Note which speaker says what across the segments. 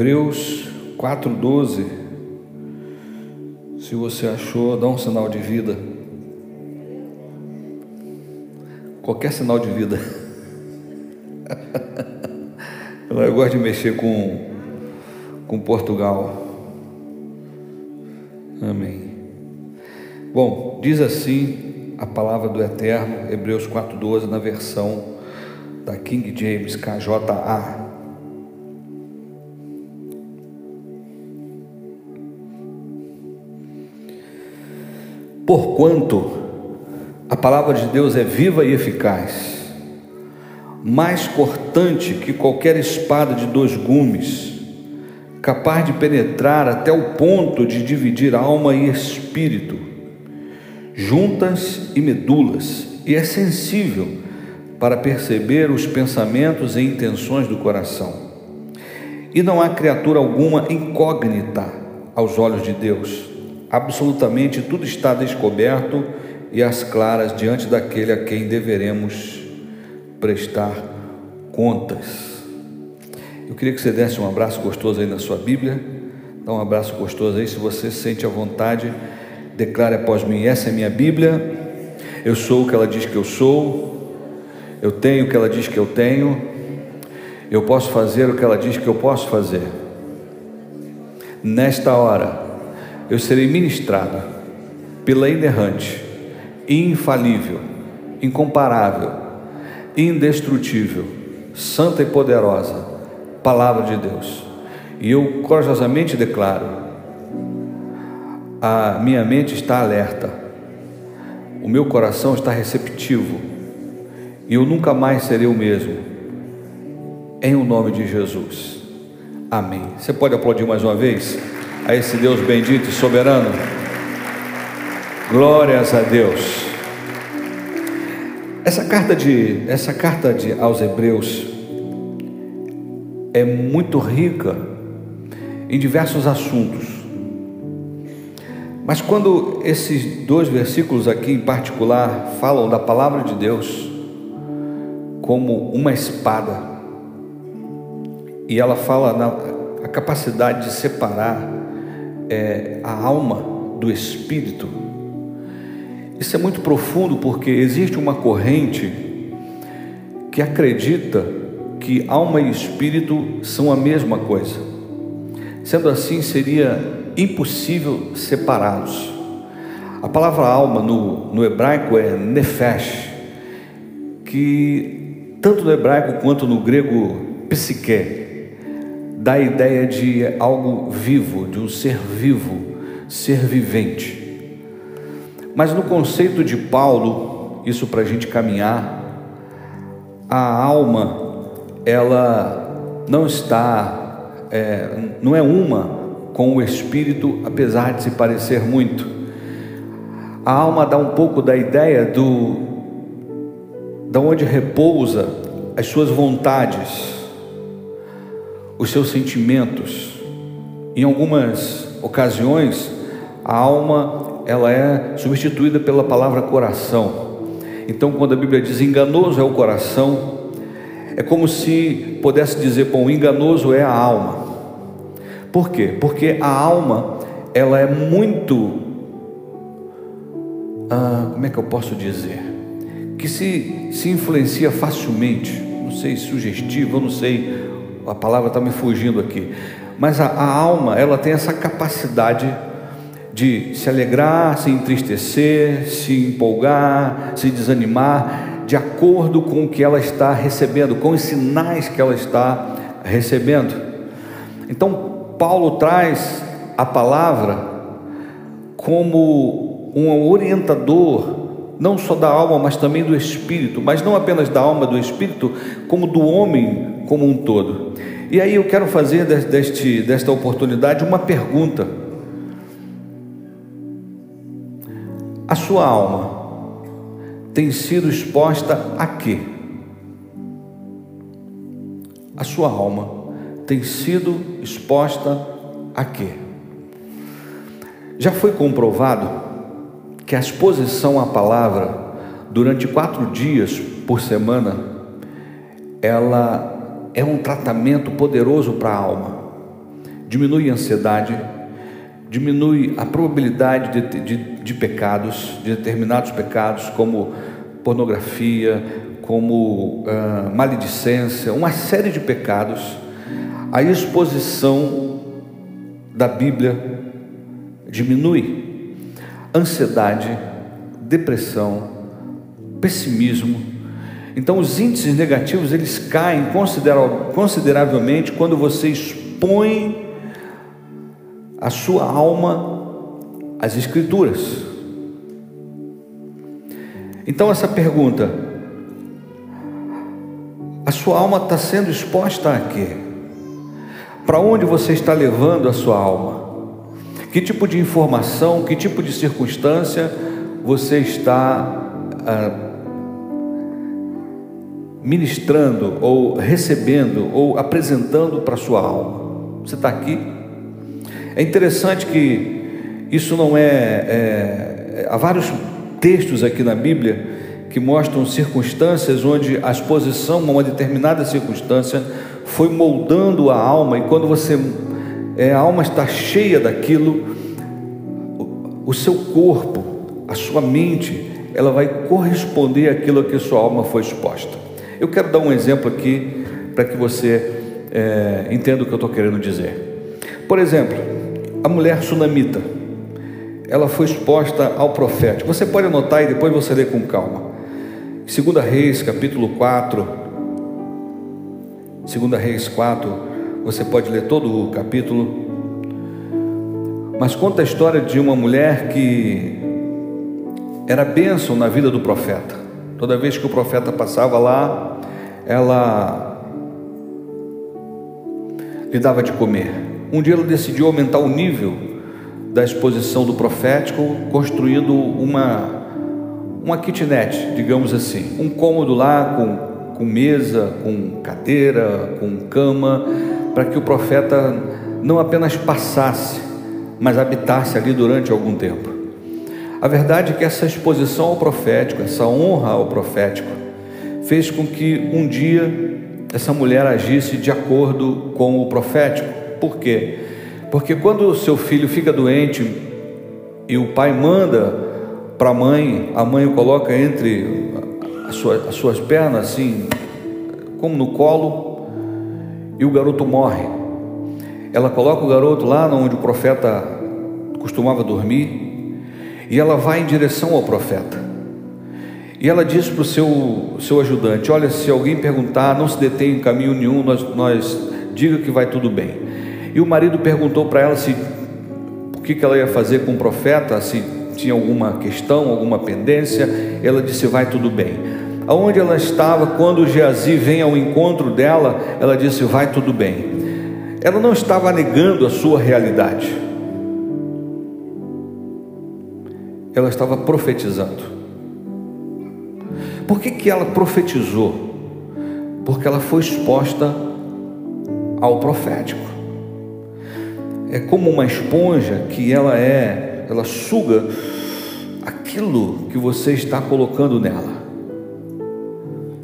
Speaker 1: Hebreus 4,12. Se você achou, dá um sinal de vida. Qualquer sinal de vida. Eu gosto de mexer com, com Portugal. Amém. Bom, diz assim a palavra do Eterno, Hebreus 4,12, na versão da King James KJA. Porquanto a palavra de Deus é viva e eficaz, mais cortante que qualquer espada de dois gumes, capaz de penetrar até o ponto de dividir alma e espírito, juntas e medulas, e é sensível para perceber os pensamentos e intenções do coração. E não há criatura alguma incógnita aos olhos de Deus. Absolutamente tudo está descoberto e às claras diante daquele a quem deveremos prestar contas. Eu queria que você desse um abraço gostoso aí na sua Bíblia. Dá um abraço gostoso aí. Se você sente a vontade, declare após mim: essa é minha Bíblia. Eu sou o que ela diz que eu sou. Eu tenho o que ela diz que eu tenho. Eu posso fazer o que ela diz que eu posso fazer. Nesta hora, eu serei ministrado pela inerrante, infalível, incomparável, indestrutível, santa e poderosa palavra de Deus. E eu corajosamente declaro: a minha mente está alerta, o meu coração está receptivo, e eu nunca mais serei o mesmo, em o nome de Jesus. Amém. Você pode aplaudir mais uma vez a esse Deus bendito e soberano? Glórias a Deus. Essa carta de essa carta de aos Hebreus é muito rica em diversos assuntos. Mas quando esses dois versículos aqui em particular falam da palavra de Deus como uma espada, e ela fala na a capacidade de separar é, a alma do espírito, isso é muito profundo porque existe uma corrente que acredita que alma e espírito são a mesma coisa. Sendo assim, seria impossível separá-los. A palavra alma no, no hebraico é nefesh, que tanto no hebraico quanto no grego psique dá a ideia de algo vivo, de um ser vivo, ser vivente. Mas no conceito de Paulo, isso para a gente caminhar, a alma, ela não está, é, não é uma com o espírito, apesar de se parecer muito. A alma dá um pouco da ideia do, da onde repousa as suas vontades, os seus sentimentos. Em algumas ocasiões, a alma ela é substituída pela palavra coração. Então, quando a Bíblia diz enganoso é o coração, é como se pudesse dizer, bom, enganoso é a alma. Por quê? Porque a alma, ela é muito, ah, como é que eu posso dizer? Que se, se influencia facilmente, não sei, sugestivo, não sei, a palavra está me fugindo aqui, mas a, a alma, ela tem essa capacidade de se alegrar, se entristecer, se empolgar, se desanimar, de acordo com o que ela está recebendo, com os sinais que ela está recebendo. Então, Paulo traz a palavra como um orientador, não só da alma, mas também do espírito, mas não apenas da alma, do espírito, como do homem como um todo. E aí eu quero fazer deste, desta oportunidade uma pergunta A sua alma tem sido exposta a quê? A sua alma tem sido exposta a quê? Já foi comprovado que a exposição à palavra durante quatro dias por semana, ela é um tratamento poderoso para a alma. diminui a ansiedade, diminui a probabilidade de, de, de pecados, de determinados pecados, como pornografia, como uh, maledicência, uma série de pecados. A exposição da Bíblia diminui. Ansiedade, depressão, pessimismo. Então os índices negativos eles caem consideravelmente quando você expõe a sua alma às escrituras. Então essa pergunta, a sua alma está sendo exposta a quê? Para onde você está levando a sua alma? Que tipo de informação, que tipo de circunstância você está ah, ministrando ou recebendo ou apresentando para sua alma? Você está aqui? É interessante que isso não é, é. Há vários textos aqui na Bíblia que mostram circunstâncias onde a exposição a uma determinada circunstância foi moldando a alma, e quando você é, a alma está cheia daquilo, o, seu corpo, a sua mente, ela vai corresponder àquilo que sua alma foi exposta. Eu quero dar um exemplo aqui para que você é, entenda o que eu estou querendo dizer. Por exemplo, a mulher sunamita, ela foi exposta ao profético. Você pode anotar e depois você lê com calma. Segunda Reis, capítulo 4. Segunda Reis 4, você pode ler todo o capítulo. Mas conta a história de uma mulher que era bênção na vida do profeta. Toda vez que o profeta passava lá, ela lhe dava de comer. Um dia ela decidiu aumentar o nível da exposição do profético, construindo uma, uma kitnet, digamos assim, um cômodo lá com, com mesa, com cadeira, com cama, para que o profeta não apenas passasse, mas habitasse ali durante algum tempo. A verdade é que essa exposição ao profético, essa honra ao profético, fez com que um dia essa mulher agisse de acordo com o profético. Por quê? Porque quando o seu filho fica doente e o pai manda para a mãe, a mãe o coloca entre as suas, as suas pernas, assim, como no colo, e o garoto morre. Ela coloca o garoto lá onde o profeta costumava dormir, e ela vai em direção ao profeta. E ela diz para o seu, seu ajudante: Olha, se alguém perguntar, não se detém em caminho nenhum, nós, nós diga que vai tudo bem. E o marido perguntou para ela se o que, que ela ia fazer com o profeta, se tinha alguma questão, alguma pendência. Ela disse: Vai tudo bem. Aonde ela estava, quando Geazi vem ao encontro dela, ela disse: Vai tudo bem. Ela não estava negando a sua realidade, ela estava profetizando. Por que, que ela profetizou? Porque ela foi exposta ao profético é como uma esponja que ela é, ela suga aquilo que você está colocando nela.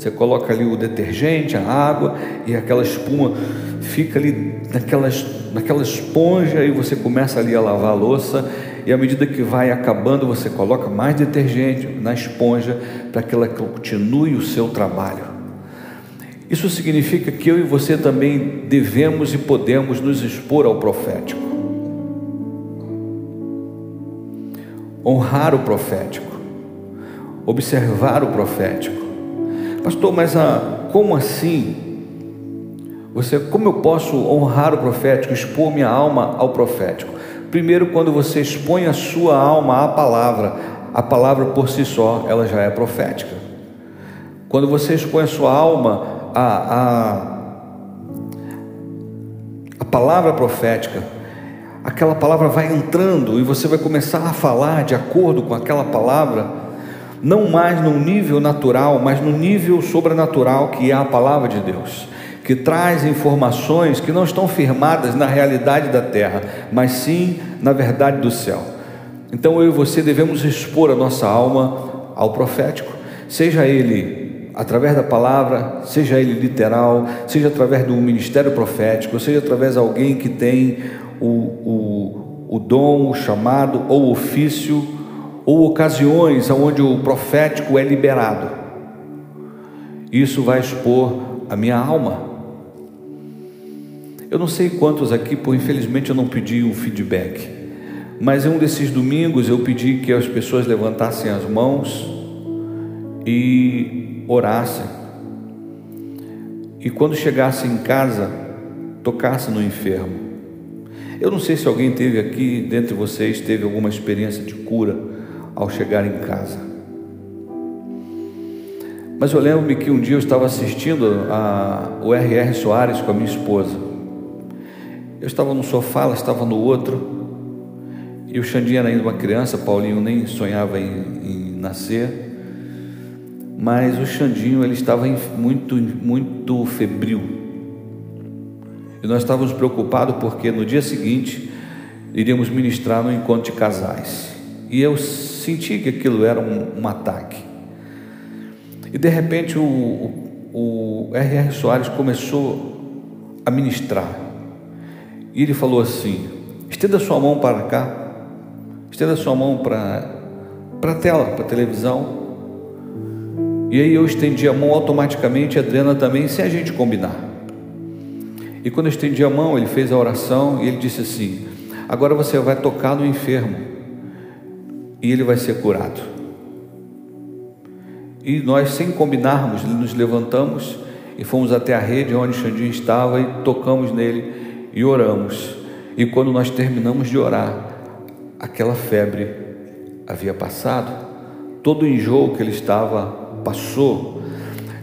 Speaker 1: Você coloca ali o detergente, a água e aquela espuma fica ali naquela, naquela esponja e você começa ali a lavar a louça e à medida que vai acabando você coloca mais detergente na esponja para que ela continue o seu trabalho. Isso significa que eu e você também devemos e podemos nos expor ao profético. Honrar o profético. Observar o profético. Pastor, mas a, como assim? Você, como eu posso honrar o profético, expor minha alma ao profético? Primeiro, quando você expõe a sua alma à palavra, a palavra por si só, ela já é profética. Quando você expõe a sua alma a, a, a palavra profética, aquela palavra vai entrando e você vai começar a falar de acordo com aquela palavra, não mais no nível natural, mas no nível sobrenatural que é a palavra de Deus, que traz informações que não estão firmadas na realidade da terra, mas sim na verdade do céu. Então eu e você devemos expor a nossa alma ao profético, seja ele através da palavra, seja ele literal, seja através do ministério profético, seja através de alguém que tem o, o, o dom, o chamado ou ofício, ou ocasiões onde o profético é liberado. Isso vai expor a minha alma. Eu não sei quantos aqui, por infelizmente eu não pedi um feedback, mas em um desses domingos eu pedi que as pessoas levantassem as mãos e orasse e quando chegasse em casa, tocasse no enfermo. Eu não sei se alguém teve aqui, dentre vocês, teve alguma experiência de cura ao chegar em casa. Mas eu lembro-me que um dia eu estava assistindo a, o R.R. Soares com a minha esposa. Eu estava no sofá, ela estava no outro, e o Xandinho era ainda uma criança, Paulinho nem sonhava em, em nascer mas o Xandinho ele estava muito, muito febril. E nós estávamos preocupados porque no dia seguinte iríamos ministrar no encontro de casais. E eu senti que aquilo era um, um ataque. E de repente o, o, R.R. Soares começou a ministrar. E ele falou assim: estenda sua mão para cá, estenda sua mão para, para a tela, para a televisão. E aí eu estendi a mão automaticamente, a Adriana também, sem a gente combinar. E quando eu estendi a mão, ele fez a oração e ele disse assim: Agora você vai tocar no enfermo e ele vai ser curado. E nós, sem combinarmos, nos levantamos e fomos até a rede onde Xandinho estava e tocamos nele e oramos. E quando nós terminamos de orar, aquela febre havia passado, todo o enjoo que ele estava passou,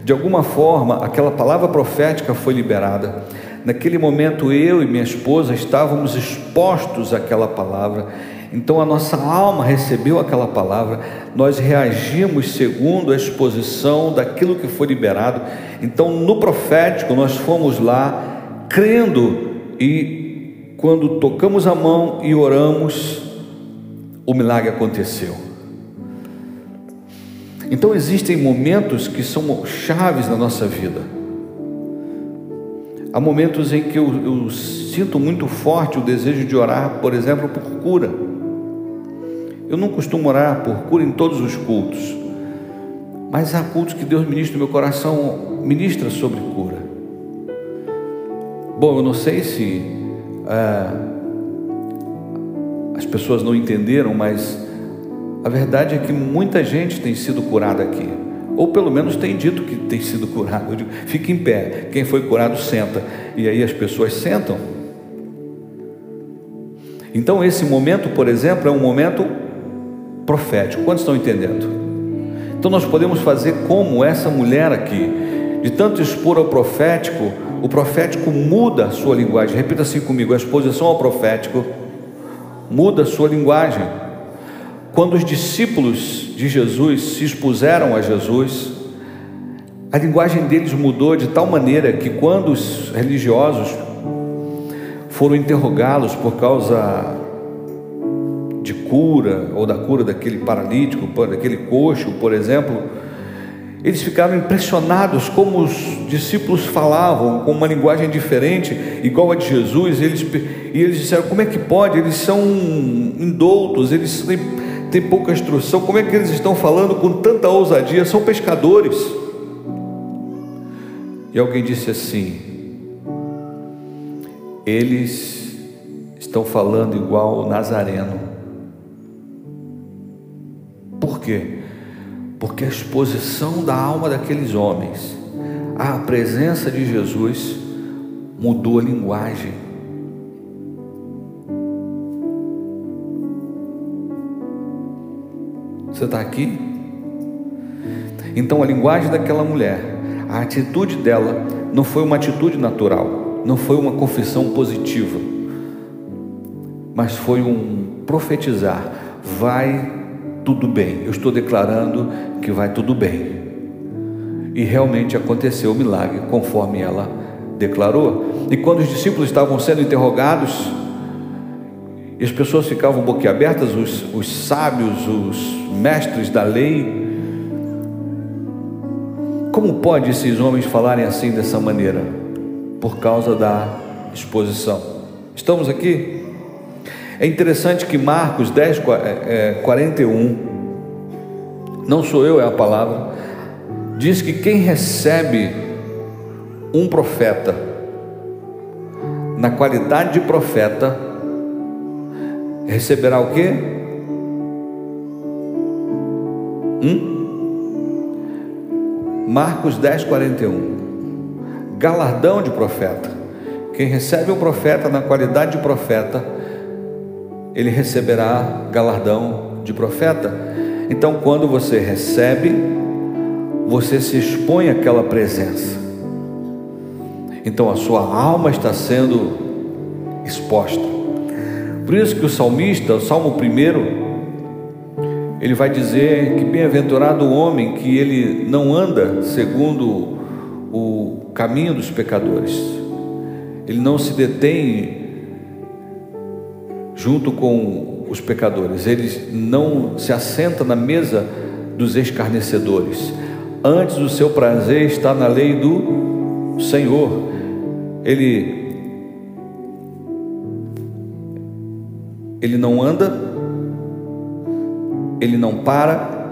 Speaker 1: de alguma forma aquela palavra profética foi liberada. Naquele momento eu e minha esposa estávamos expostos àquela palavra. Então a nossa alma recebeu aquela palavra, nós reagimos segundo a exposição daquilo que foi liberado. Então no profético nós fomos lá crendo e quando tocamos a mão e oramos, o milagre aconteceu. Então existem momentos que são chaves na nossa vida. Há momentos em que eu, eu, sinto muito forte o desejo de orar, por exemplo, por cura. Eu não costumo orar por cura em todos os cultos, mas há cultos que Deus ministra no meu coração, ministra sobre cura. Bom, eu não sei se ah, as pessoas não entenderam, mas a verdade é que muita gente tem sido curada aqui, ou pelo menos tem dito que tem sido curado. Eu digo, fica em pé, quem foi curado senta, e aí as pessoas sentam. Então, esse momento, por exemplo, é um momento profético. Quantos estão entendendo? Então, nós podemos fazer como essa mulher aqui, de tanto expor ao profético, o profético muda a sua linguagem. Repita assim comigo: a exposição ao profético muda a sua linguagem. Quando os discípulos de Jesus se expuseram a Jesus, a linguagem deles mudou de tal maneira que quando os religiosos foram interrogá-los por causa de cura ou da cura daquele paralítico, daquele coxo, por exemplo, eles ficaram impressionados como os discípulos falavam com uma linguagem diferente, igual a de Jesus. Eles, e eles disseram: como é que pode? Eles são indoutos, eles tem pouca instrução, como é que eles estão falando com tanta ousadia? São pescadores. E alguém disse assim: eles estão falando igual o Nazareno. Por quê? Porque a exposição da alma daqueles homens à presença de Jesus mudou a linguagem. Você está aqui? Então a linguagem daquela mulher, a atitude dela, não foi uma atitude natural, não foi uma confissão positiva, mas foi um profetizar: vai tudo bem. Eu estou declarando que vai tudo bem. E realmente aconteceu o milagre conforme ela declarou. E quando os discípulos estavam sendo interrogados, e as pessoas ficavam boquiabertas, os, os sábios, os mestres da lei, Como pode esses homens falarem assim dessa maneira? Por causa da exposição. Estamos aqui? É interessante que Marcos 10, 41, não sou eu, é a palavra, diz que quem recebe um profeta na qualidade de profeta receberá o quê? Hum? Marcos 10, 41. Galardão de profeta. Quem recebe um profeta na qualidade de profeta, ele receberá galardão de profeta. Então, quando você recebe, você se expõe àquela presença. Então, a sua alma está sendo exposta. Por isso que o salmista, o Salmo 1, ele vai dizer que bem-aventurado o homem que ele não anda segundo o caminho dos pecadores, ele não se detém junto com os pecadores, ele não se assenta na mesa dos escarnecedores. Antes o seu prazer está na lei do Senhor. Ele ele não anda ele não para,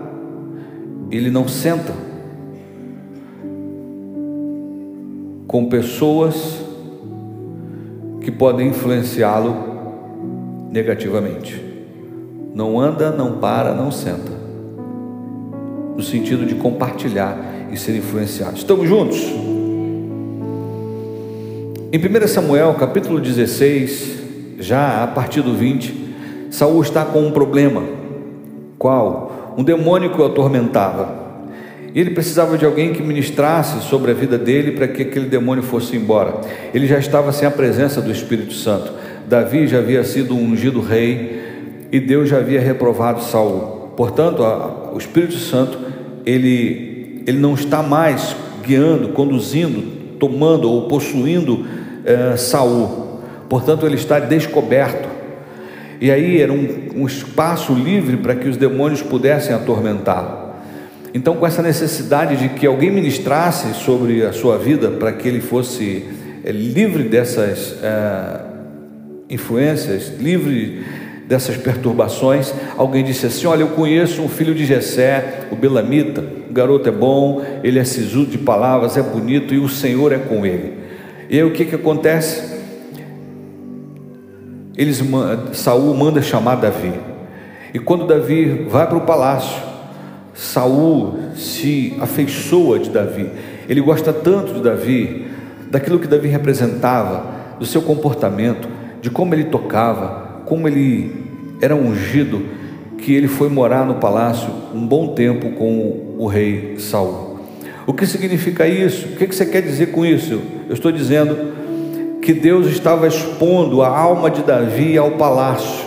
Speaker 1: ele não senta com pessoas que podem influenciá-lo negativamente. Não anda, não para, não senta. No sentido de compartilhar e ser influenciado. Estamos juntos? Em 1 Samuel, capítulo 16, já a partir do 20, Saul está com um problema. Qual? Um demônio que o atormentava. Ele precisava de alguém que ministrasse sobre a vida dele para que aquele demônio fosse embora. Ele já estava sem a presença do Espírito Santo. Davi já havia sido ungido rei e Deus já havia reprovado Saul. Portanto, a, o Espírito Santo ele, ele não está mais guiando, conduzindo, tomando ou possuindo é, Saul. Portanto, ele está descoberto. E aí era um, um espaço livre para que os demônios pudessem atormentá-lo. Então, com essa necessidade de que alguém ministrasse sobre a sua vida para que ele fosse é, livre dessas é, influências, livre dessas perturbações, alguém disse assim: Olha, eu conheço um filho de Jessé, o Belamita, o garoto é bom, ele é sisudo de palavras, é bonito e o Senhor é com ele. E aí o que, que acontece? Eles Saul manda chamar Davi. E quando Davi vai para o palácio, Saul se afeiçoa de Davi. Ele gosta tanto de Davi, daquilo que Davi representava, do seu comportamento, de como ele tocava, como ele era ungido, que ele foi morar no palácio um bom tempo com o rei Saul. O que significa isso? O que você quer dizer com isso? Eu estou dizendo que Deus estava expondo a alma de Davi ao palácio.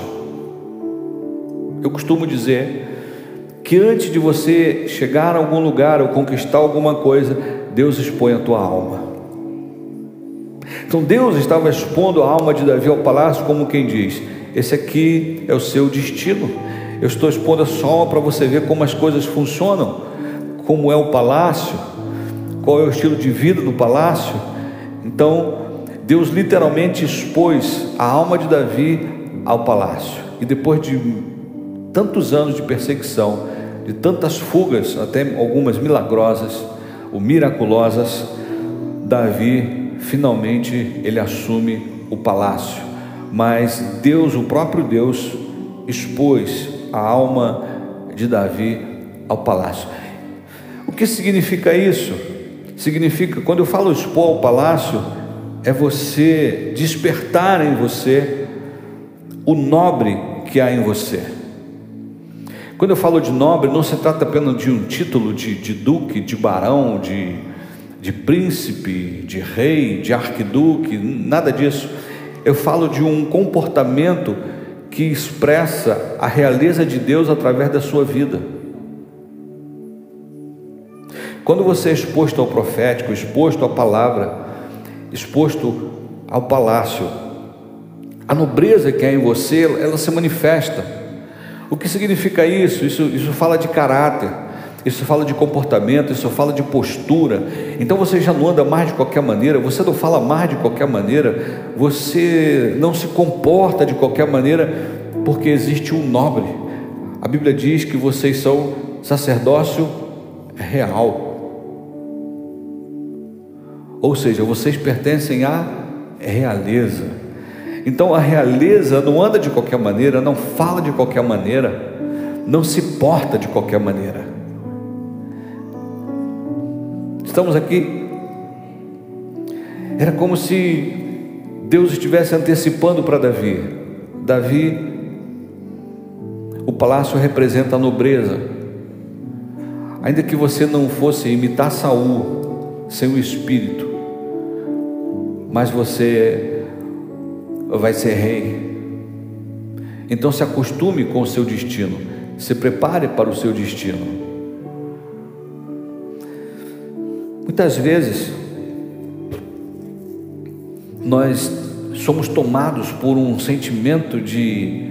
Speaker 1: Eu costumo dizer que antes de você chegar a algum lugar ou conquistar alguma coisa, Deus expõe a tua alma. Então Deus estava expondo a alma de Davi ao palácio, como quem diz: Esse aqui é o seu destino. Eu estou expondo a sua alma para você ver como as coisas funcionam, como é o palácio, qual é o estilo de vida do palácio. Então, Deus literalmente expôs a alma de Davi ao palácio. E depois de tantos anos de perseguição, de tantas fugas, até algumas milagrosas ou miraculosas, Davi finalmente ele assume o palácio. Mas Deus, o próprio Deus, expôs a alma de Davi ao palácio. O que significa isso? Significa, quando eu falo expor ao palácio, é você despertar em você o nobre que há em você. Quando eu falo de nobre, não se trata apenas de um título de, de duque, de barão, de, de príncipe, de rei, de arquiduque, nada disso. Eu falo de um comportamento que expressa a realeza de Deus através da sua vida. Quando você é exposto ao profético, exposto à palavra, exposto ao palácio. A nobreza que há em você, ela se manifesta. O que significa isso? Isso, isso fala de caráter, isso fala de comportamento, isso fala de postura. Então você já não anda mais de qualquer maneira, você não fala mais de qualquer maneira, você não se comporta de qualquer maneira, porque existe um nobre. A Bíblia diz que vocês são sacerdócio real. Ou seja, vocês pertencem à realeza. Então a realeza não anda de qualquer maneira, não fala de qualquer maneira, não se porta de qualquer maneira. Estamos aqui. Era como se Deus estivesse antecipando para Davi. Davi, o palácio representa a nobreza. Ainda que você não fosse imitar Saul sem o espírito, mas você vai ser rei. Então se acostume com o seu destino, se prepare para o seu destino. Muitas vezes nós somos tomados por um sentimento de,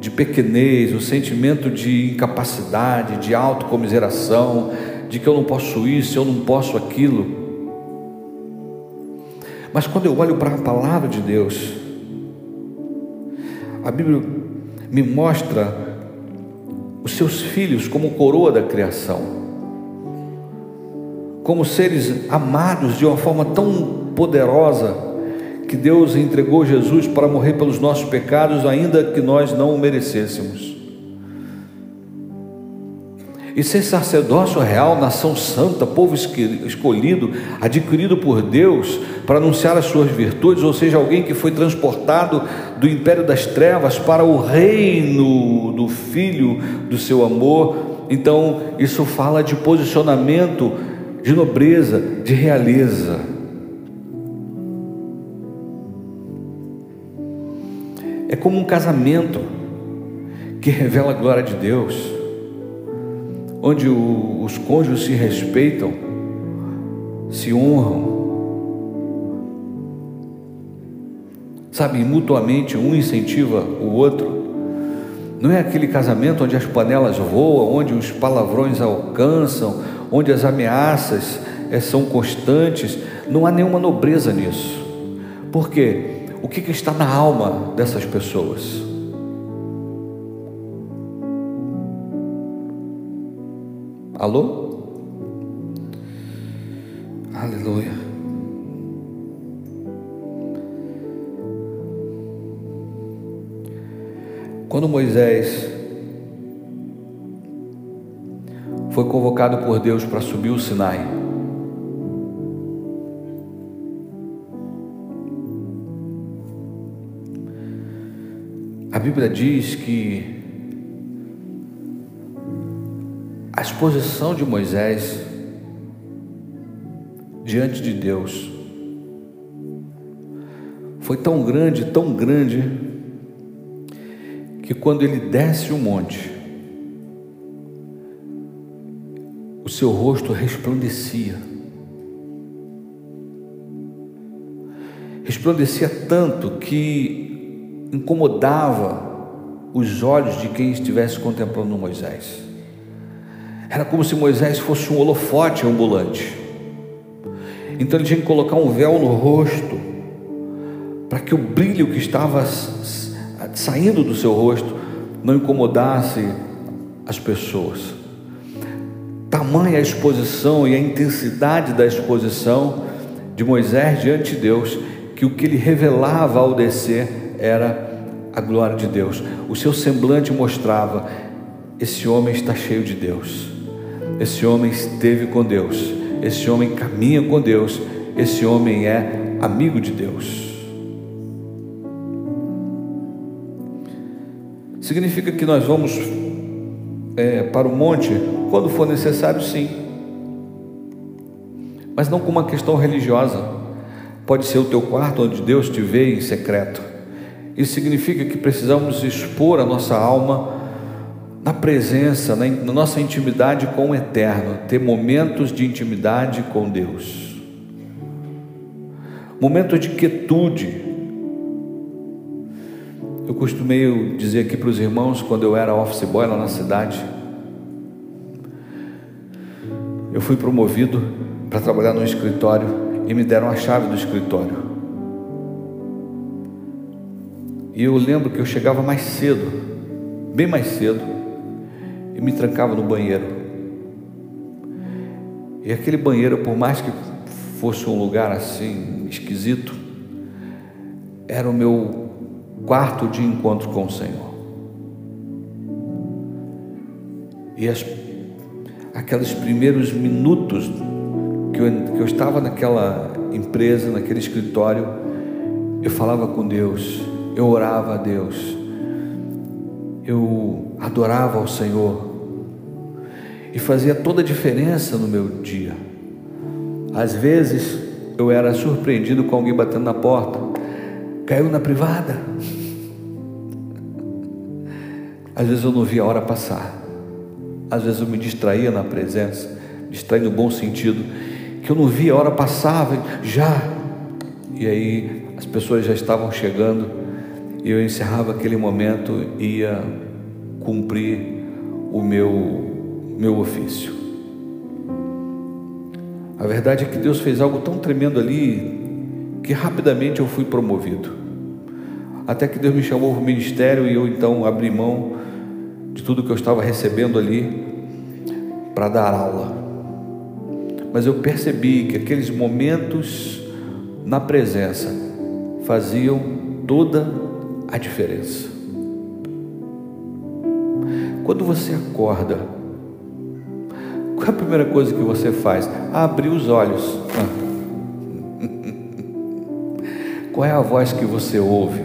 Speaker 1: de pequenez, um sentimento de incapacidade, de autocomiseração, de que eu não posso isso, eu não posso aquilo. Mas quando eu olho para a palavra de Deus, a Bíblia me mostra os seus filhos como coroa da criação como seres amados de uma forma tão poderosa que Deus entregou Jesus para morrer pelos nossos pecados, ainda que nós não o merecêssemos. E ser sacerdócio real, nação santa, povo escolhido, adquirido por Deus para anunciar as suas virtudes, ou seja, alguém que foi transportado do império das trevas para o reino do Filho do seu amor. Então, isso fala de posicionamento de nobreza, de realeza. É como um casamento que revela a glória de Deus, onde o, os cônjuges se respeitam, se honram, sabe, mutuamente um incentiva o outro. Não é aquele casamento onde as panelas voam, onde os palavrões alcançam, onde as ameaças é, são constantes, não há nenhuma nobreza nisso. Por quê? O que, que está na alma dessas pessoas? Alô? Aleluia. Quando Moisés foi convocado por Deus para subir o Sinai. A Bíblia diz que a exposição de Moisés diante de Deus foi tão grande, tão grande, que quando ele desce o monte, seu rosto resplandecia. Resplandecia tanto que incomodava os olhos de quem estivesse contemplando Moisés. Era como se Moisés fosse um holofote ambulante. Então ele tinha que colocar um véu no rosto, para que o brilho que estava saindo do seu rosto não incomodasse as pessoas tamanha a exposição e a intensidade da exposição de Moisés diante de Deus, que o que ele revelava ao descer era a glória de Deus. O seu semblante mostrava: esse homem está cheio de Deus, esse homem esteve com Deus, esse homem caminha com Deus, esse homem é amigo de Deus. Significa que nós vamos é, para o monte quando for necessário, sim. Mas não com uma questão religiosa. Pode ser o teu quarto onde Deus te vê em secreto. Isso significa que precisamos expor a nossa alma na presença, na, na nossa intimidade com o Eterno, ter momentos de intimidade com Deus, momentos de quietude. Eu costumei dizer aqui para os irmãos, quando eu era office boy lá na cidade, eu fui promovido para trabalhar no escritório e me deram a chave do escritório. E eu lembro que eu chegava mais cedo, bem mais cedo, me trancava no banheiro. E aquele banheiro, por mais que fosse um lugar assim esquisito, era o meu quarto de encontro com o Senhor. E as, aqueles primeiros minutos que eu, que eu estava naquela empresa, naquele escritório, eu falava com Deus, eu orava a Deus, eu adorava ao Senhor e fazia toda a diferença no meu dia. Às vezes eu era surpreendido com alguém batendo na porta, caiu na privada. Às vezes eu não via a hora passar, às vezes eu me distraía na presença, distraía no bom sentido, que eu não via a hora passar, já, e aí as pessoas já estavam chegando, e eu encerrava aquele momento e ia cumprir o meu, meu ofício. A verdade é que Deus fez algo tão tremendo ali que rapidamente eu fui promovido. Até que Deus me chamou para o ministério e eu então abri mão de tudo que eu estava recebendo ali para dar aula. Mas eu percebi que aqueles momentos na presença faziam toda a diferença. Quando você acorda, qual é a primeira coisa que você faz? Abrir os olhos. Qual é a voz que você ouve?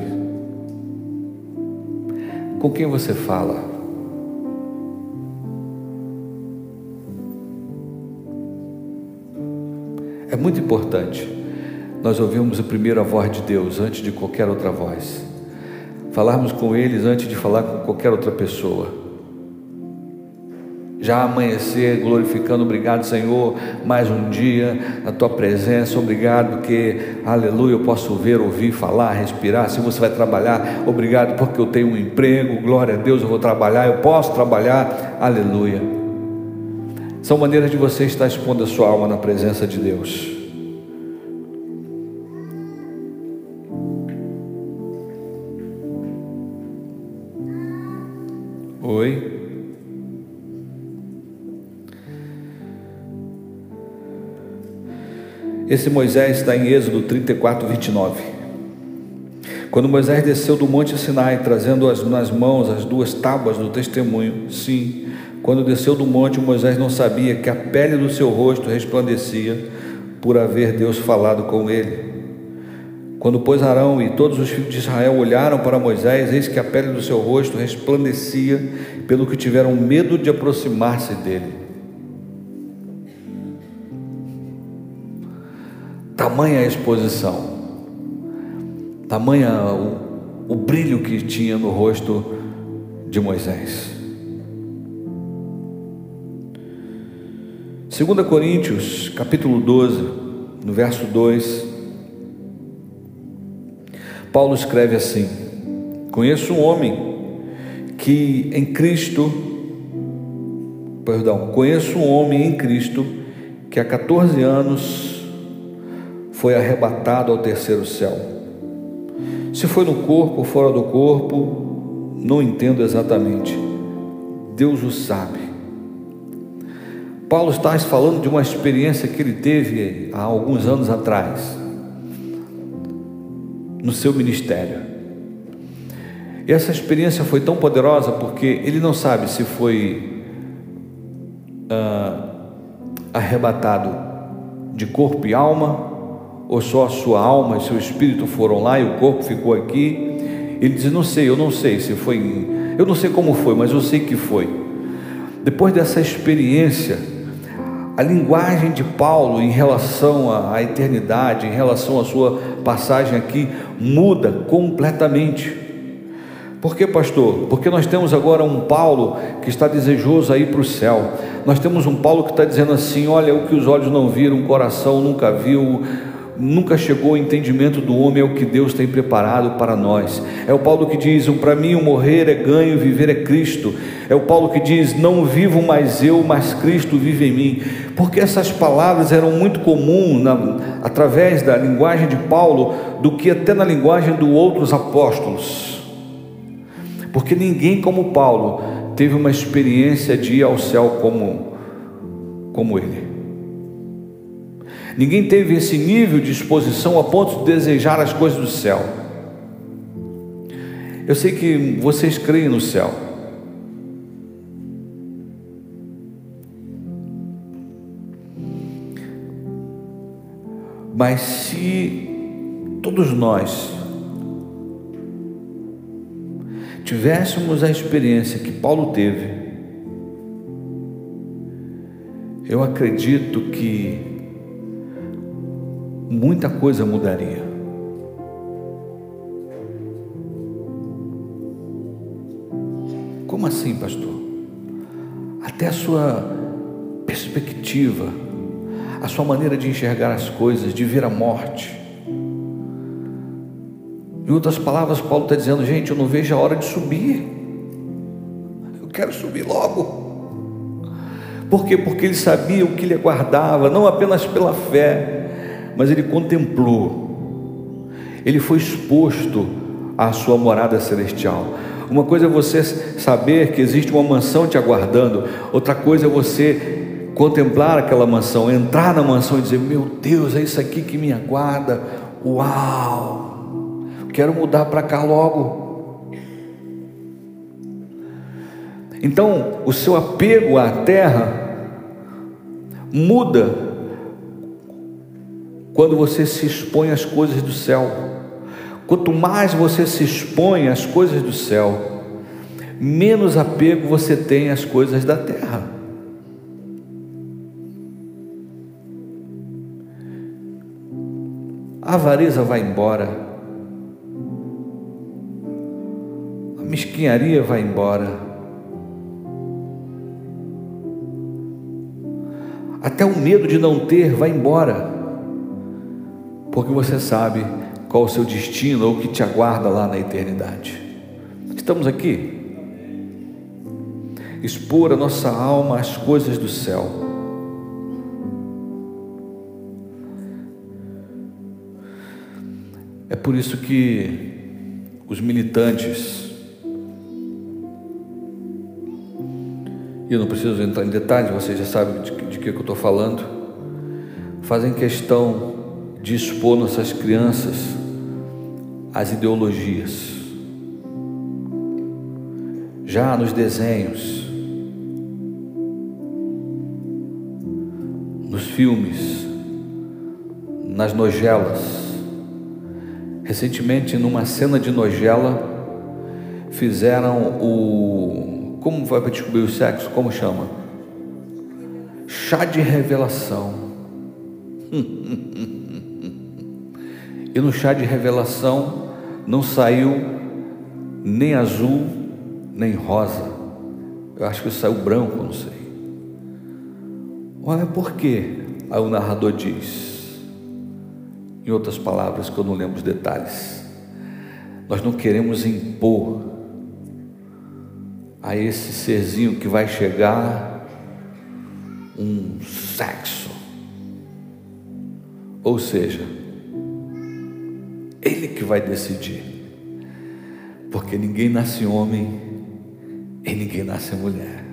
Speaker 1: Com quem você fala? É muito importante nós ouvirmos a primeira voz de Deus antes de qualquer outra voz. Falarmos com eles antes de falar com qualquer outra pessoa já amanhecer glorificando, obrigado Senhor, mais um dia na tua presença, obrigado porque, aleluia, eu posso ver, ouvir, falar, respirar. Se você vai trabalhar, obrigado porque eu tenho um emprego, glória a Deus, eu vou trabalhar, eu posso trabalhar, aleluia. São maneiras de você estar expondo a sua alma na presença de Deus. Esse Moisés está em Êxodo 34, 29. Quando Moisés desceu do monte Sinai, trazendo as, nas mãos as duas tábuas do testemunho, sim, quando desceu do monte, Moisés não sabia que a pele do seu rosto resplandecia por haver Deus falado com ele. Quando, pois, Arão e todos os filhos de Israel olharam para Moisés, eis que a pele do seu rosto resplandecia, pelo que tiveram medo de aproximar-se dele. Tamanha a exposição, tamanha o, o brilho que tinha no rosto de Moisés. 2 Coríntios, capítulo 12, no verso 2, Paulo escreve assim: Conheço um homem que em Cristo, perdão, conheço um homem em Cristo que há 14 anos foi arrebatado ao terceiro céu. Se foi no corpo ou fora do corpo, não entendo exatamente. Deus o sabe. Paulo está falando de uma experiência que ele teve há alguns anos atrás, no seu ministério. E essa experiência foi tão poderosa porque ele não sabe se foi ah, arrebatado de corpo e alma ou só a sua alma e seu espírito foram lá e o corpo ficou aqui? Ele diz: Não sei, eu não sei se foi, eu não sei como foi, mas eu sei que foi. Depois dessa experiência, a linguagem de Paulo em relação à eternidade, em relação à sua passagem aqui, muda completamente. Por que, pastor? Porque nós temos agora um Paulo que está desejoso a ir para o céu. Nós temos um Paulo que está dizendo assim: olha, o que os olhos não viram, o coração nunca viu, nunca chegou ao entendimento do homem é o que Deus tem preparado para nós. É o Paulo que diz: Para mim, o morrer é ganho, viver é Cristo. É o Paulo que diz: Não vivo mais eu, mas Cristo vive em mim. Porque essas palavras eram muito comuns através da linguagem de Paulo do que até na linguagem dos outros apóstolos. Porque ninguém como Paulo teve uma experiência de ir ao céu como, como ele. Ninguém teve esse nível de exposição a ponto de desejar as coisas do céu. Eu sei que vocês creem no céu. Mas se todos nós tivéssemos a experiência que Paulo teve, eu acredito que muita coisa mudaria. Como assim, pastor? Até a sua perspectiva, a sua maneira de enxergar as coisas, de ver a morte. Em outras palavras, Paulo está dizendo: gente, eu não vejo a hora de subir. Eu quero subir logo. Por quê? Porque ele sabia o que lhe aguardava, não apenas pela fé, mas ele contemplou, ele foi exposto à sua morada celestial. Uma coisa é você saber que existe uma mansão te aguardando, outra coisa é você contemplar aquela mansão, entrar na mansão e dizer: Meu Deus, é isso aqui que me aguarda, uau, quero mudar para cá logo. Então, o seu apego à terra muda quando você se expõe às coisas do céu. Quanto mais você se expõe às coisas do céu, menos apego você tem às coisas da terra. A avareza vai embora, a mesquinharia vai embora, até o medo de não ter vai embora porque você sabe qual o seu destino ou o que te aguarda lá na eternidade. Estamos aqui. Expor a nossa alma às coisas do céu. É por isso que os militantes, e eu não preciso entrar em detalhes, você já sabe de, de que eu estou falando, fazem questão de expor nossas crianças às ideologias. Já nos desenhos, nos filmes, nas nojelas. Recentemente, numa cena de nojela, fizeram o. Como vai para descobrir o sexo? Como chama? Chá de revelação. E no chá de revelação não saiu nem azul, nem rosa. Eu acho que saiu branco, não sei. Olha por quê? Aí o narrador diz, em outras palavras que eu não lembro os detalhes, nós não queremos impor a esse serzinho que vai chegar um sexo. Ou seja, ele que vai decidir. Porque ninguém nasce homem e ninguém nasce mulher.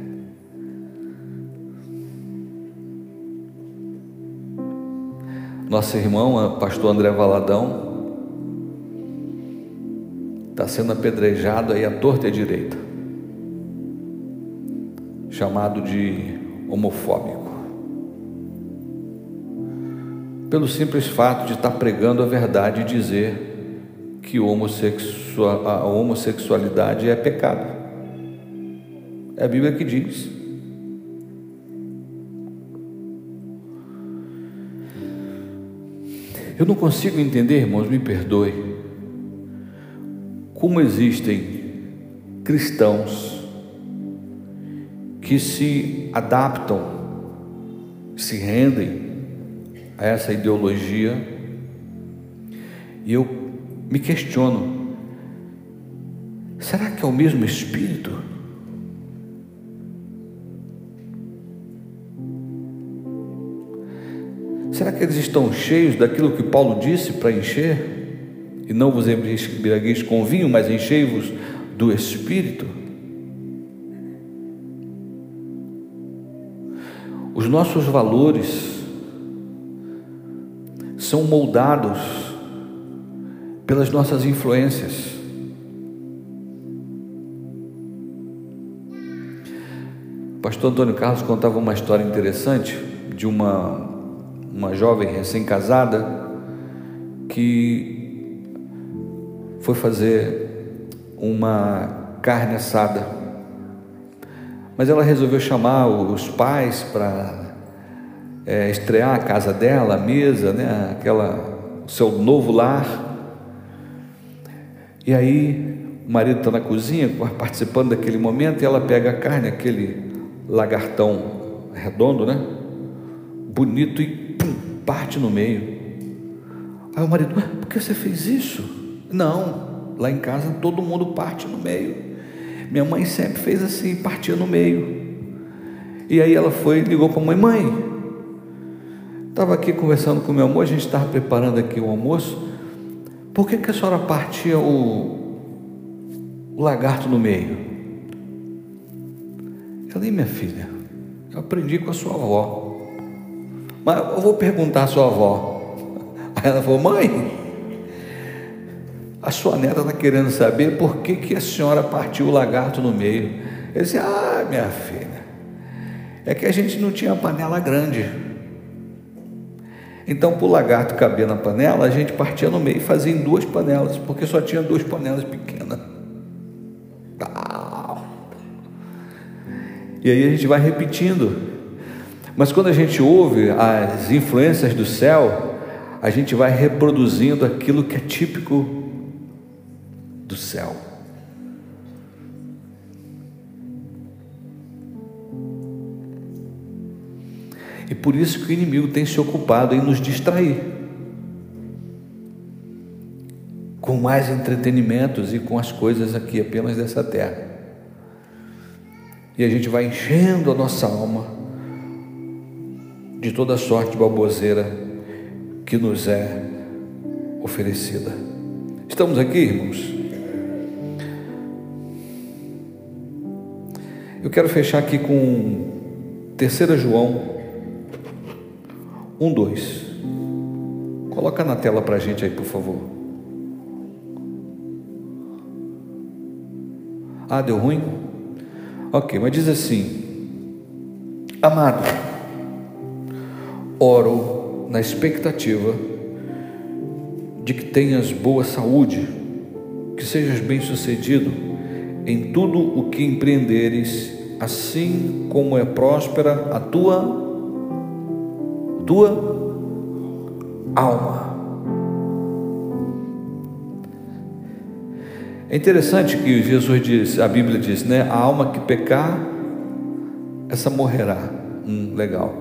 Speaker 1: Nosso irmão, pastor André Valadão, está sendo apedrejado aí à torta e à direita, chamado de homofóbico, pelo simples fato de estar pregando a verdade e dizer que a homossexualidade é pecado. É a Bíblia que diz. Eu não consigo entender, irmãos, me perdoe, como existem cristãos que se adaptam, se rendem a essa ideologia E eu me questiono: será que é o mesmo Espírito? Será que eles estão cheios daquilo que Paulo disse para encher? E não vos embriagueis com vinho, mas enchei-vos do Espírito? Os nossos valores são moldados pelas nossas influências. O pastor Antônio Carlos contava uma história interessante de uma uma jovem recém-casada que foi fazer uma carne assada. Mas ela resolveu chamar os pais para é, estrear a casa dela, a mesa, né, aquela, o seu novo lar. E aí o marido está na cozinha participando daquele momento e ela pega a carne, aquele lagartão redondo, né? Bonito e parte no meio. Aí o marido, por que você fez isso? Não, lá em casa todo mundo parte no meio. Minha mãe sempre fez assim, partia no meio. E aí ela foi ligou para a mãe, mãe, estava aqui conversando com meu amor, a gente estava preparando aqui o almoço. Por que, que a senhora partia o, o lagarto no meio? Eu falei, minha filha, eu aprendi com a sua avó. Mas eu vou perguntar à sua avó. Aí ela falou: Mãe, a sua neta está querendo saber por que, que a senhora partiu o lagarto no meio. Eu disse: Ah, minha filha, é que a gente não tinha panela grande. Então, para o lagarto caber na panela, a gente partia no meio e fazia em duas panelas, porque só tinha duas panelas pequenas. E aí a gente vai repetindo. Mas quando a gente ouve as influências do céu, a gente vai reproduzindo aquilo que é típico do céu. E por isso que o inimigo tem se ocupado em nos distrair com mais entretenimentos e com as coisas aqui apenas dessa terra. E a gente vai enchendo a nossa alma de toda sorte de baboseira que nos é oferecida. Estamos aqui, irmãos? Eu quero fechar aqui com 3 João 1, 2. Coloca na tela para a gente aí, por favor. Ah, deu ruim? Ok, mas diz assim: Amado, oro na expectativa de que tenhas boa saúde, que sejas bem-sucedido em tudo o que empreenderes, assim como é próspera a tua tua alma. É interessante que Jesus diz, a Bíblia diz, né? A alma que pecar, essa morrerá. Hum, legal.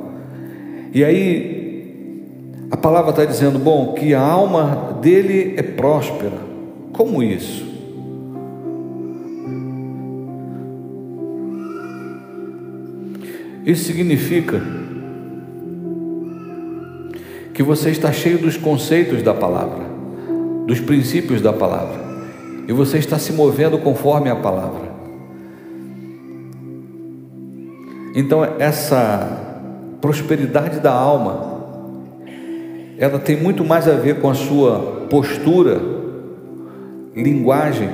Speaker 1: E aí, a palavra está dizendo, bom, que a alma dele é próspera. Como isso? Isso significa que você está cheio dos conceitos da palavra, dos princípios da palavra, e você está se movendo conforme a palavra. Então, essa prosperidade da alma, ela tem muito mais a ver com a sua postura, linguagem,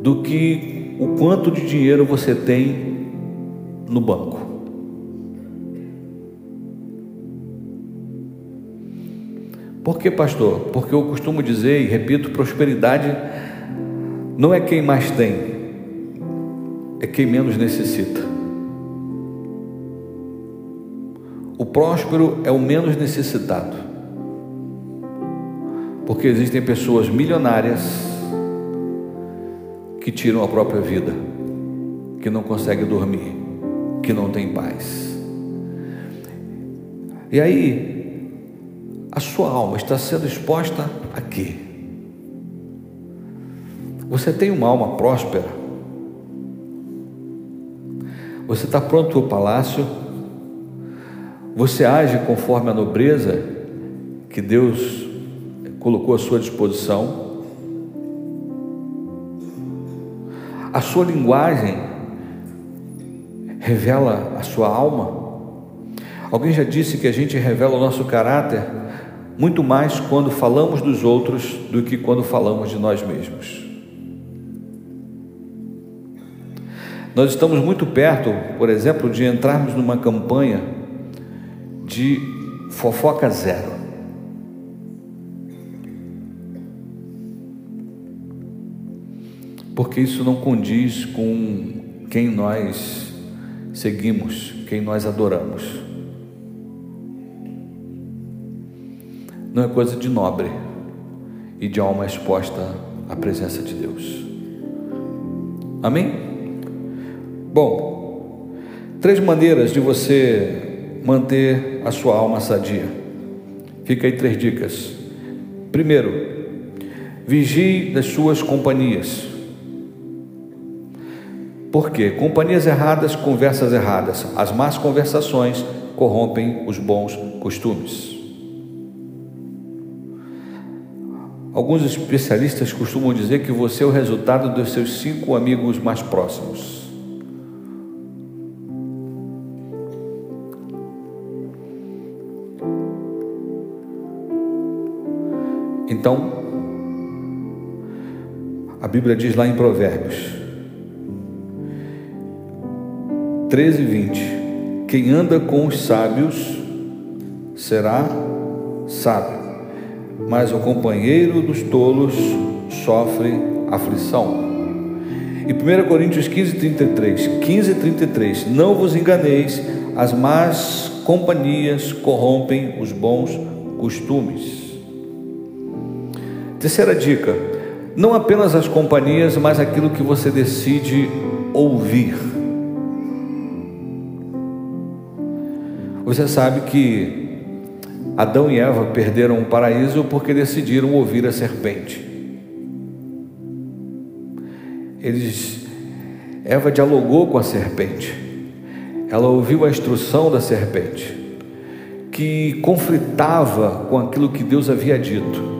Speaker 1: do que o quanto de dinheiro você tem no banco. Por que, pastor? Porque eu costumo dizer e repito: prosperidade não é quem mais tem, é quem menos necessita. O próspero é o menos necessitado. Porque existem pessoas milionárias que tiram a própria vida, que não conseguem dormir, que não têm paz. E aí, A sua alma está sendo exposta a quê? Você tem uma alma próspera? Você está pronto para o palácio? Você age conforme a nobreza que Deus colocou à sua disposição? A sua linguagem revela a sua alma? Alguém já disse que a gente revela o nosso caráter muito mais quando falamos dos outros do que quando falamos de nós mesmos. Nós estamos muito perto, por exemplo, de entrarmos numa campanha de fofoca zero. Porque isso não condiz com quem nós seguimos, quem nós adoramos. Não é coisa de nobre e de alma exposta à presença de Deus. Amém? Bom, três maneiras de você manter a sua alma sadia. Fica aí três dicas. Primeiro, vigie das suas companhias. Por quê? Companhias erradas, conversas erradas. As más conversações corrompem os bons costumes. Alguns especialistas costumam dizer que você é o resultado dos seus cinco amigos mais próximos. Então, a Bíblia diz lá em Provérbios 13, 20: Quem anda com os sábios será sábio mas o companheiro dos tolos sofre aflição. E 1 Coríntios 15, 33, 15, 33, não vos enganeis, as más companhias corrompem os bons costumes. Terceira dica, não apenas as companhias, mas aquilo que você decide ouvir. Você sabe que Adão e Eva perderam o paraíso porque decidiram ouvir a serpente. Eles, Eva dialogou com a serpente. Ela ouviu a instrução da serpente, que conflitava com aquilo que Deus havia dito.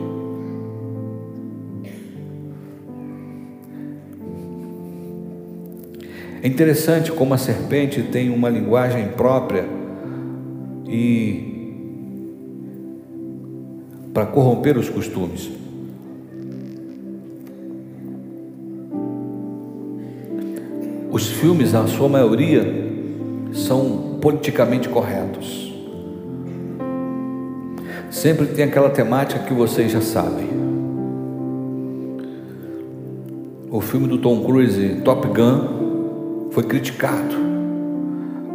Speaker 1: É interessante como a serpente tem uma linguagem própria e para corromper os costumes. Os filmes, a sua maioria, são politicamente corretos. Sempre tem aquela temática que vocês já sabem. O filme do Tom Cruise, Top Gun, foi criticado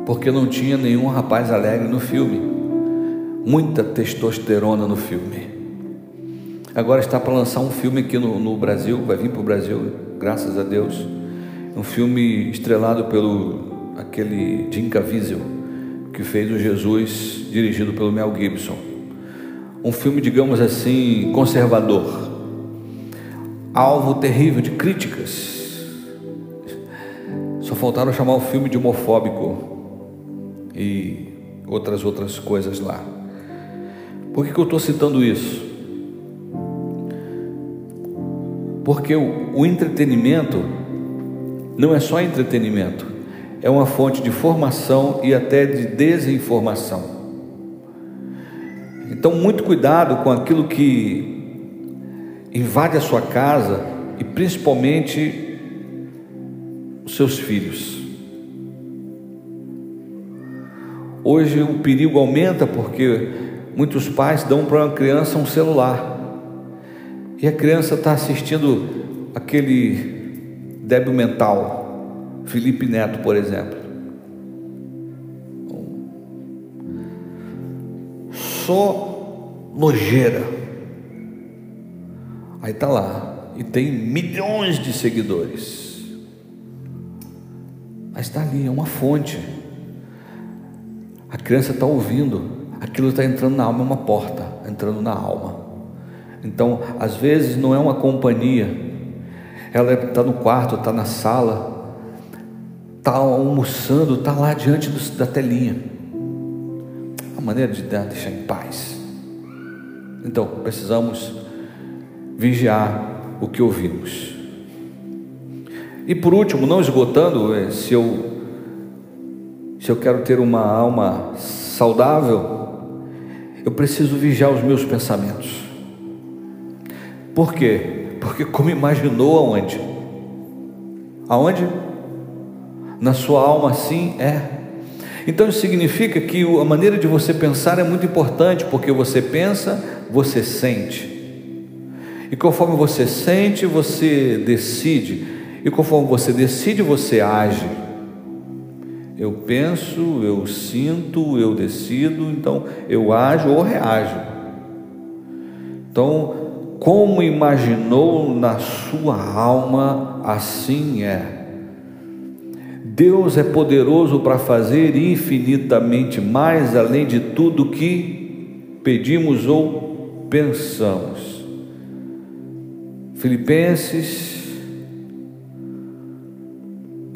Speaker 1: porque não tinha nenhum rapaz alegre no filme. Muita testosterona no filme. Agora está para lançar um filme aqui no, no Brasil, vai vir para o Brasil, graças a Deus. Um filme estrelado pelo aquele Jim Caviezel, que fez o Jesus, dirigido pelo Mel Gibson. Um filme, digamos assim, conservador. Alvo terrível de críticas. Só faltaram chamar o filme de homofóbico e outras outras coisas lá. Por que, que eu estou citando isso? Porque o, o entretenimento não é só entretenimento, é uma fonte de formação e até de desinformação. Então, muito cuidado com aquilo que invade a sua casa e principalmente os seus filhos. Hoje o perigo aumenta porque muitos pais dão para uma criança um celular. E a criança está assistindo aquele débil mental, Felipe Neto, por exemplo. Só nojeira. Aí está lá. E tem milhões de seguidores. Mas está ali, é uma fonte. A criança está ouvindo. aquilo está entrando na alma, é uma porta entrando na alma. Então, às vezes não é uma companhia, ela está no quarto, está na sala, está almoçando, está lá diante do, da telinha. A maneira de deixar em paz. Então, precisamos vigiar o que ouvimos. E por último, não esgotando, é, se eu se eu quero ter uma alma saudável, eu preciso vigiar os meus pensamentos. Por quê? Porque como imaginou aonde? Aonde? Na sua alma sim é. Então isso significa que a maneira de você pensar é muito importante, porque você pensa, você sente. E conforme você sente, você decide. E conforme você decide, você age. Eu penso, eu sinto, eu decido, então eu ajo ou reajo. Então, como imaginou na sua alma, assim é. Deus é poderoso para fazer infinitamente mais além de tudo que pedimos ou pensamos. Filipenses,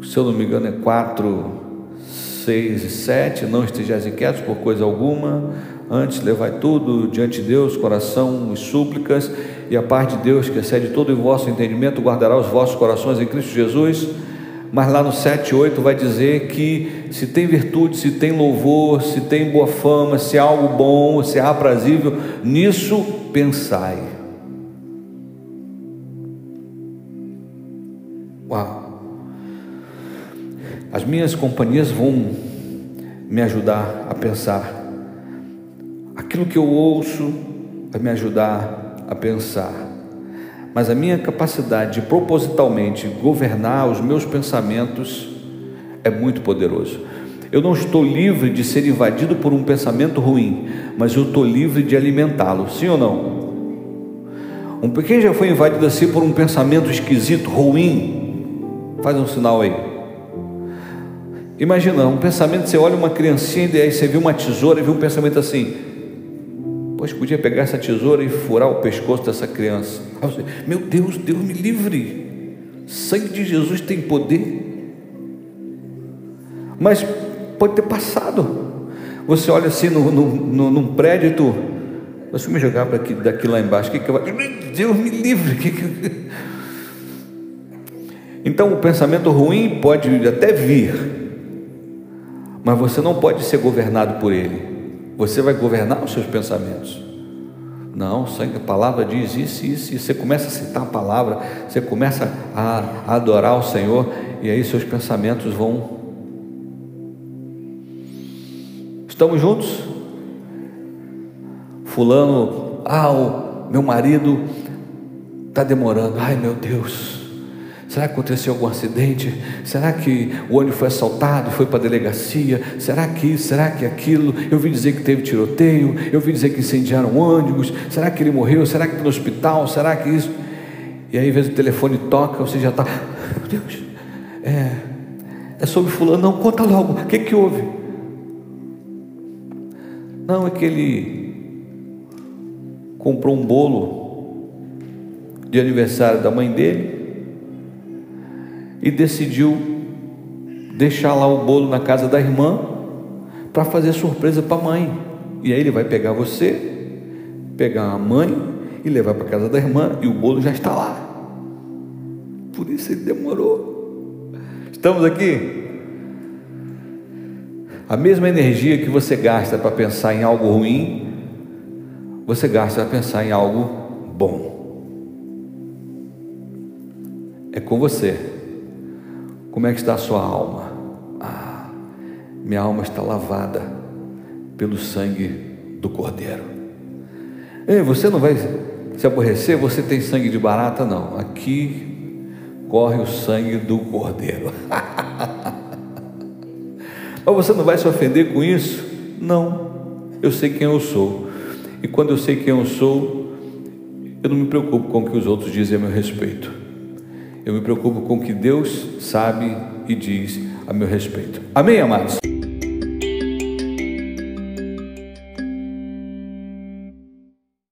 Speaker 1: se eu não me engano, é 4, 6 e 7, não estejais inquietos por coisa alguma, antes levai tudo diante de Deus, coração e súplicas, e a paz de Deus, que excede todo o vosso entendimento, guardará os vossos corações em Cristo Jesus. Mas lá no 7 e 8 vai dizer que se tem virtude, se tem louvor, se tem boa fama, se há algo bom, se há aprazível, nisso pensai. Uau! As minhas companhias vão me ajudar a pensar. Aquilo que eu ouço vai me ajudar a pensar. Mas a minha capacidade de propositalmente governar os meus pensamentos é muito poderoso. Eu não estou livre de ser invadido por um pensamento ruim, mas eu estou livre de alimentá-lo, sim ou não? Um pequeno já foi invadido assim por um pensamento esquisito, ruim. Faz um sinal aí. Imagina, um pensamento, você olha uma criancinha e aí você viu uma tesoura e viu um pensamento assim, pois podia pegar essa tesoura e furar o pescoço dessa criança. Meu Deus, Deus me livre, sangue de Jesus tem poder. Mas pode ter passado. Você olha assim no, no, no, num prédio e tu, você me jogar para aqui, daqui lá embaixo, que que eu, Deus me livre. Que que... Então o pensamento ruim pode até vir, mas você não pode ser governado por ele. Você vai governar os seus pensamentos. Não, a palavra diz isso, isso, e você começa a citar a palavra, você começa a adorar o Senhor, e aí seus pensamentos vão. Estamos juntos? Fulano, ah, o meu marido está demorando, ai meu Deus, Será que aconteceu algum acidente? Será que o ônibus foi assaltado, foi para a delegacia? Será que isso? Será que aquilo? Eu vi dizer que teve tiroteio, eu vi dizer que incendiaram ônibus. Será que ele morreu? Será que está no hospital? Será que isso? E aí, às vezes, o telefone toca, você já está, meu Deus, é, é sobre fulano, não, conta logo, o que, que houve? Não, é que ele comprou um bolo de aniversário da mãe dele e decidiu deixar lá o bolo na casa da irmã para fazer surpresa para a mãe. E aí ele vai pegar você, pegar a mãe e levar para casa da irmã e o bolo já está lá. Por isso ele demorou. Estamos aqui? A mesma energia que você gasta para pensar em algo ruim, você gasta para pensar em algo bom. É com você. Como é que está a sua alma? Ah, minha alma está lavada pelo sangue do Cordeiro. Ei, você não vai se aborrecer, você tem sangue de barata? Não. Aqui corre o sangue do Cordeiro. Mas você não vai se ofender com isso? Não. Eu sei quem eu sou. E quando eu sei quem eu sou, eu não me preocupo com o que os outros dizem a meu respeito. Eu me preocupo com o que Deus sabe e diz a meu respeito. Amém, amados?